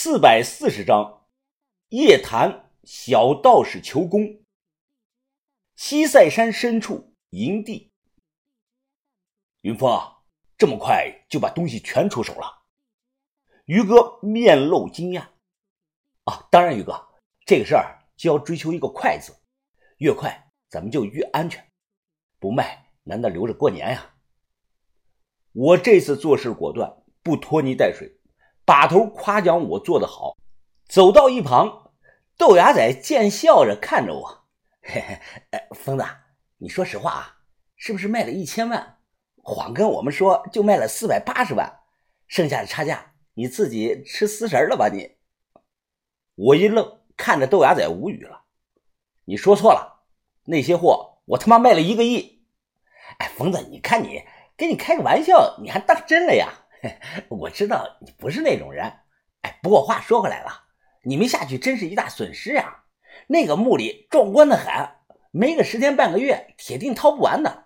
四百四十章，夜谈小道士求功。西塞山深处营地，云峰，这么快就把东西全出手了？于哥面露惊讶。啊，当然，于哥，这个事儿就要追求一个快字，越快咱们就越安全。不卖，难道留着过年呀？我这次做事果断，不拖泥带水。把头夸奖我做得好，走到一旁，豆芽仔贱笑着看着我，嘿嘿，哎，疯子，你说实话啊，是不是卖了一千万，谎跟我们说就卖了四百八十万，剩下的差价你自己吃死食了吧你？我一愣，看着豆芽仔无语了，你说错了，那些货我他妈卖了一个亿，哎，疯子，你看你，跟你开个玩笑，你还当真了呀？我知道你不是那种人，哎，不过话说回来了，你们下去真是一大损失呀。那个墓里壮观的很，没个十天半个月，铁定掏不完的。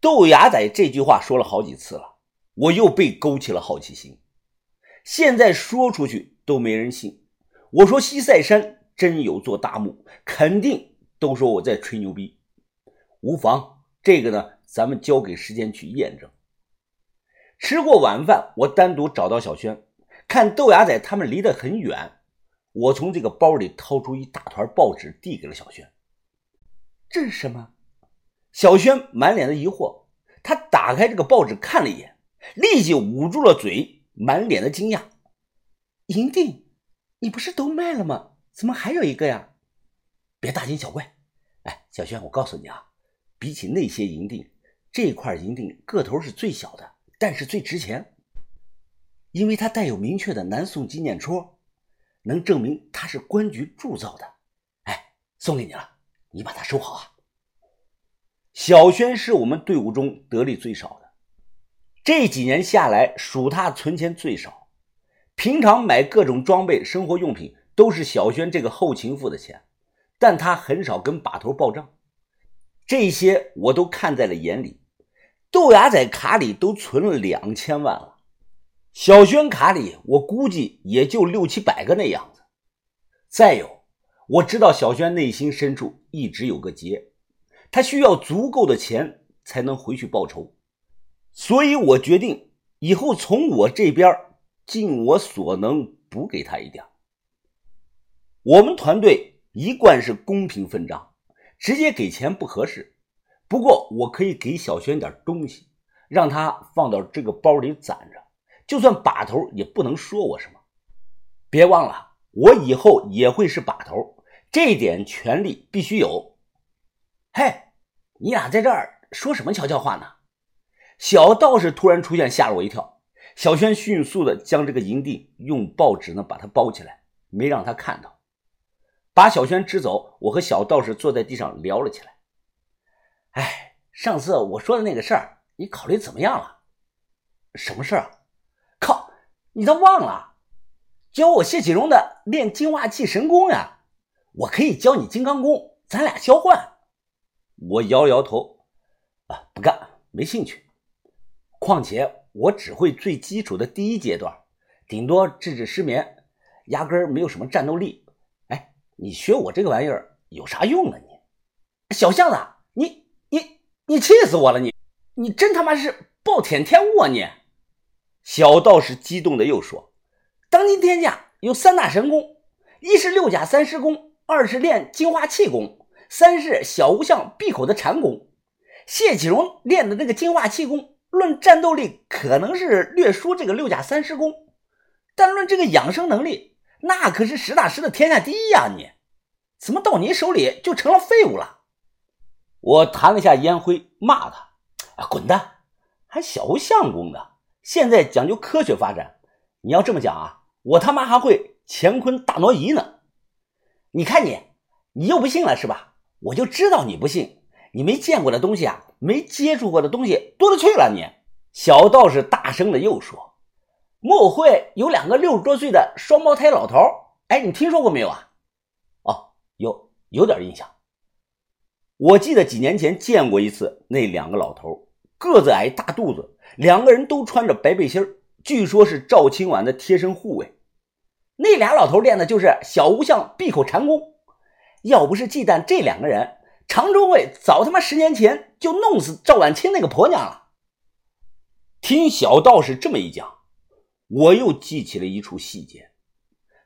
豆芽仔这句话说了好几次了，我又被勾起了好奇心。现在说出去都没人信。我说西塞山真有座大墓，肯定都说我在吹牛逼。无妨，这个呢，咱们交给时间去验证。吃过晚饭，我单独找到小轩，看豆芽仔他们离得很远。我从这个包里掏出一大团报纸，递给了小轩。这是什么？小轩满脸的疑惑。他打开这个报纸看了一眼，立即捂住了嘴，满脸的惊讶。银锭，你不是都卖了吗？怎么还有一个呀？别大惊小怪。哎，小轩，我告诉你啊，比起那些银锭，这块银锭个头是最小的。但是最值钱，因为它带有明确的南宋纪念戳，能证明它是官局铸造的。哎，送给你了，你把它收好啊。小轩是我们队伍中得力最少的，这几年下来数他存钱最少。平常买各种装备、生活用品都是小轩这个后勤付的钱，但他很少跟把头报账，这些我都看在了眼里。豆芽在卡里都存了两千万了，小轩卡里我估计也就六七百个那样子。再有，我知道小轩内心深处一直有个结，他需要足够的钱才能回去报仇，所以我决定以后从我这边尽我所能补给他一点。我们团队一贯是公平分账，直接给钱不合适。不过我可以给小轩点东西，让他放到这个包里攒着，就算把头也不能说我什么。别忘了，我以后也会是把头，这点权利必须有。嘿，你俩在这儿说什么悄悄话呢？小道士突然出现，吓了我一跳。小轩迅速的将这个营地用报纸呢把它包起来，没让他看到。把小轩支走，我和小道士坐在地上聊了起来。哎，上次我说的那个事儿，你考虑怎么样了？什么事儿啊？靠，你都忘了？教我谢启荣的练净化器神功呀！我可以教你金刚功，咱俩交换。我摇了摇头，啊，不干，没兴趣。况且我只会最基础的第一阶段，顶多治治失眠，压根儿没有什么战斗力。哎，你学我这个玩意儿有啥用啊？你，小巷子，你。气死我了！你，你真他妈是暴殄天物啊！你，小道士激动的又说：“当今天下有三大神功，一是六甲三尸功，二是练净化气功，三是小无相闭口的禅功。谢启荣练的那个净化气功，论战斗力可能是略输这个六甲三尸功，但论这个养生能力，那可是实打实的天下第一呀！你，怎么到你手里就成了废物了？”我弹了下烟灰，骂他：“啊，滚蛋！还小相公呢？现在讲究科学发展，你要这么讲啊，我他妈还会乾坤大挪移呢！你看你，你又不信了是吧？我就知道你不信，你没见过的东西啊，没接触过的东西多了去了。你小道士大声的又说：莫会有两个六十多岁的双胞胎老头？哎，你听说过没有啊？哦，有，有点印象。”我记得几年前见过一次，那两个老头个子矮，大肚子，两个人都穿着白背心据说是赵青婉的贴身护卫。那俩老头练的就是小无相闭口禅功。要不是忌惮这两个人，常州卫早他妈十年前就弄死赵婉清那个婆娘了。听小道士这么一讲，我又记起了一处细节：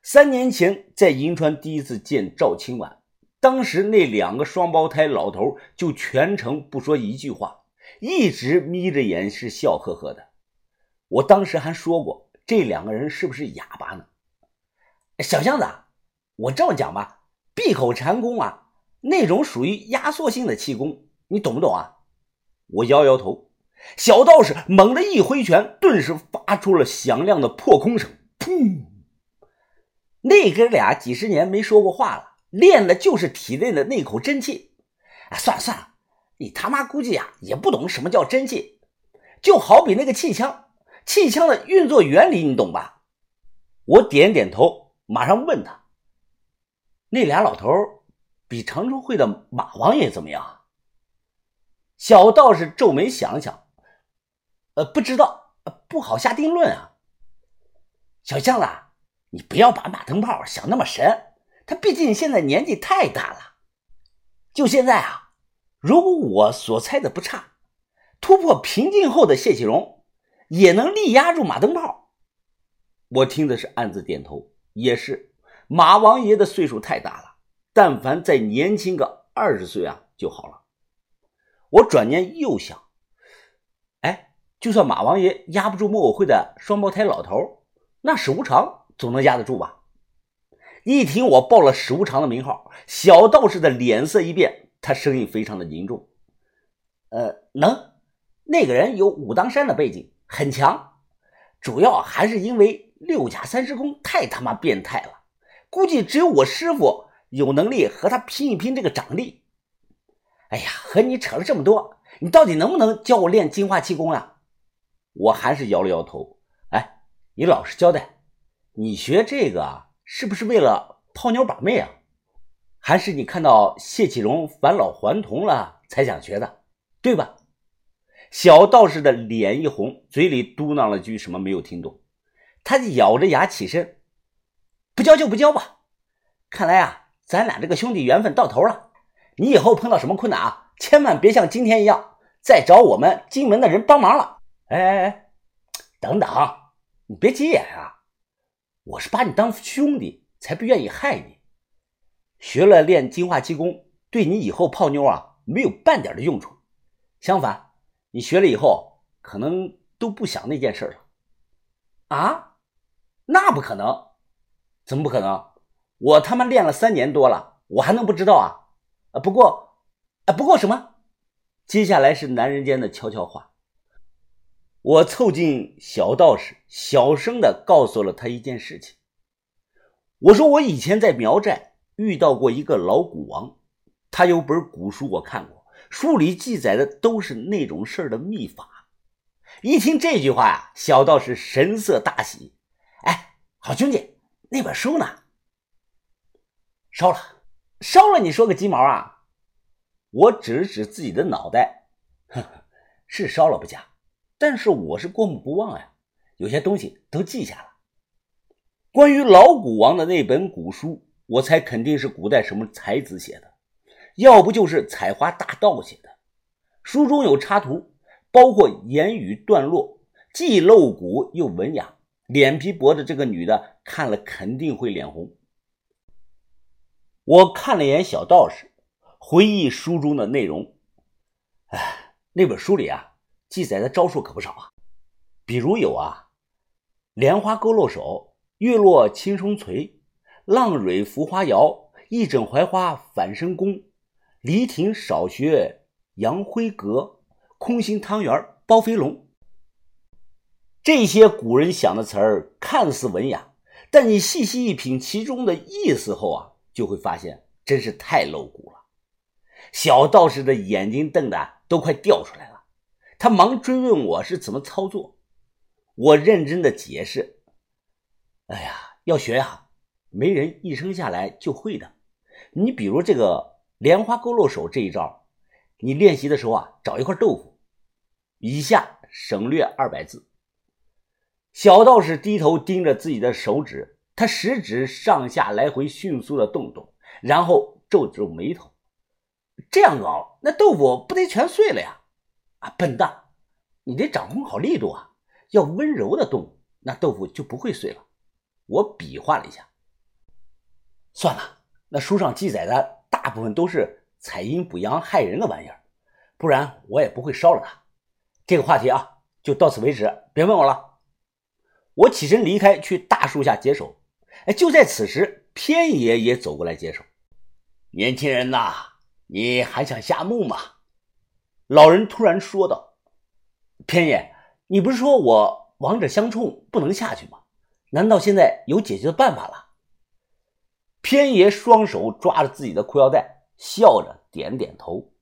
三年前在银川第一次见赵清婉。当时那两个双胞胎老头就全程不说一句话，一直眯着眼是笑呵呵的。我当时还说过，这两个人是不是哑巴呢？小巷子，我这么讲吧，闭口禅功啊，那种属于压缩性的气功，你懂不懂啊？我摇摇头。小道士猛地一挥拳，顿时发出了响亮的破空声，噗！那哥俩几十年没说过话了。练的就是体内的那口真气，哎，算了算了，你他妈估计啊也不懂什么叫真气，就好比那个气枪，气枪的运作原理你懂吧？我点点头，马上问他：那俩老头比常春会的马王爷怎么样？小道士皱眉想想，呃，不知道，不好下定论啊。小将子，你不要把马灯泡想那么神。他毕竟现在年纪太大了，就现在啊，如果我所猜的不差，突破瓶颈后的谢启荣也能力压住马灯泡。我听的是暗自点头，也是马王爷的岁数太大了，但凡再年轻个二十岁啊就好了。我转念又想，哎，就算马王爷压不住木偶会的双胞胎老头，那史无常总能压得住吧？一听我报了史无常的名号，小道士的脸色一变，他声音非常的凝重：“呃，能，那个人有武当山的背景，很强，主要还是因为六甲三十功太他妈变态了，估计只有我师傅有能力和他拼一拼这个掌力。”哎呀，和你扯了这么多，你到底能不能教我练净化气功啊？我还是摇了摇头。哎，你老实交代，你学这个啊。是不是为了泡妞把妹啊？还是你看到谢启荣返老还童了才想学的，对吧？小道士的脸一红，嘴里嘟囔了句什么没有听懂。他咬着牙起身，不教就不教吧。看来啊，咱俩这个兄弟缘分到头了。你以后碰到什么困难啊，千万别像今天一样再找我们金门的人帮忙了。哎哎哎，等等，你别急眼啊。我是把你当兄弟，才不愿意害你。学了练金化气功，对你以后泡妞啊没有半点的用处。相反，你学了以后，可能都不想那件事了。啊？那不可能！怎么不可能？我他妈练了三年多了，我还能不知道啊？啊，不过，啊，不过什么？接下来是男人间的悄悄话。我凑近小道士，小声的告诉了他一件事情。我说我以前在苗寨遇到过一个老古王，他有本古书我看过，书里记载的都是那种事儿的秘法。一听这句话呀，小道士神色大喜。哎，好兄弟，那本书呢？烧了，烧了！你说个鸡毛啊！我指了指自己的脑袋，呵呵，是烧了不假。但是我是过目不忘呀，有些东西都记下了。关于老古王的那本古书，我猜肯定是古代什么才子写的，要不就是采花大盗写的。书中有插图，包括言语段落，既露骨又文雅，脸皮薄的这个女的看了肯定会脸红。我看了眼小道士，回忆书中的内容。哎，那本书里啊。记载的招数可不少啊，比如有啊，莲花勾漏手、月落轻松垂、浪蕊浮花摇、一枕槐花反身功、离亭少学杨辉阁、空心汤圆包飞龙。这些古人想的词儿看似文雅，但你细细一品其中的意思后啊，就会发现真是太露骨了。小道士的眼睛瞪得都快掉出来了。他忙追问我是怎么操作，我认真的解释：“哎呀，要学呀，没人一生下来就会的。你比如这个莲花勾漏手这一招，你练习的时候啊，找一块豆腐。以下省略二百字。”小道士低头盯着自己的手指，他食指上下来回迅速的动动，然后皱皱眉头。这样搞，那豆腐不得全碎了呀？啊，笨蛋，你得掌控好力度啊！要温柔的动，那豆腐就不会碎了。我比划了一下，算了，那书上记载的大部分都是采阴补阳害人的玩意儿，不然我也不会烧了它。这个话题啊，就到此为止，别问我了。我起身离开，去大树下解手。哎，就在此时，偏爷也走过来接手。年轻人呐，你还想下墓吗？老人突然说道：“偏爷，你不是说我王者相冲不能下去吗？难道现在有解决的办法了？”偏爷双手抓着自己的裤腰带，笑着点点头。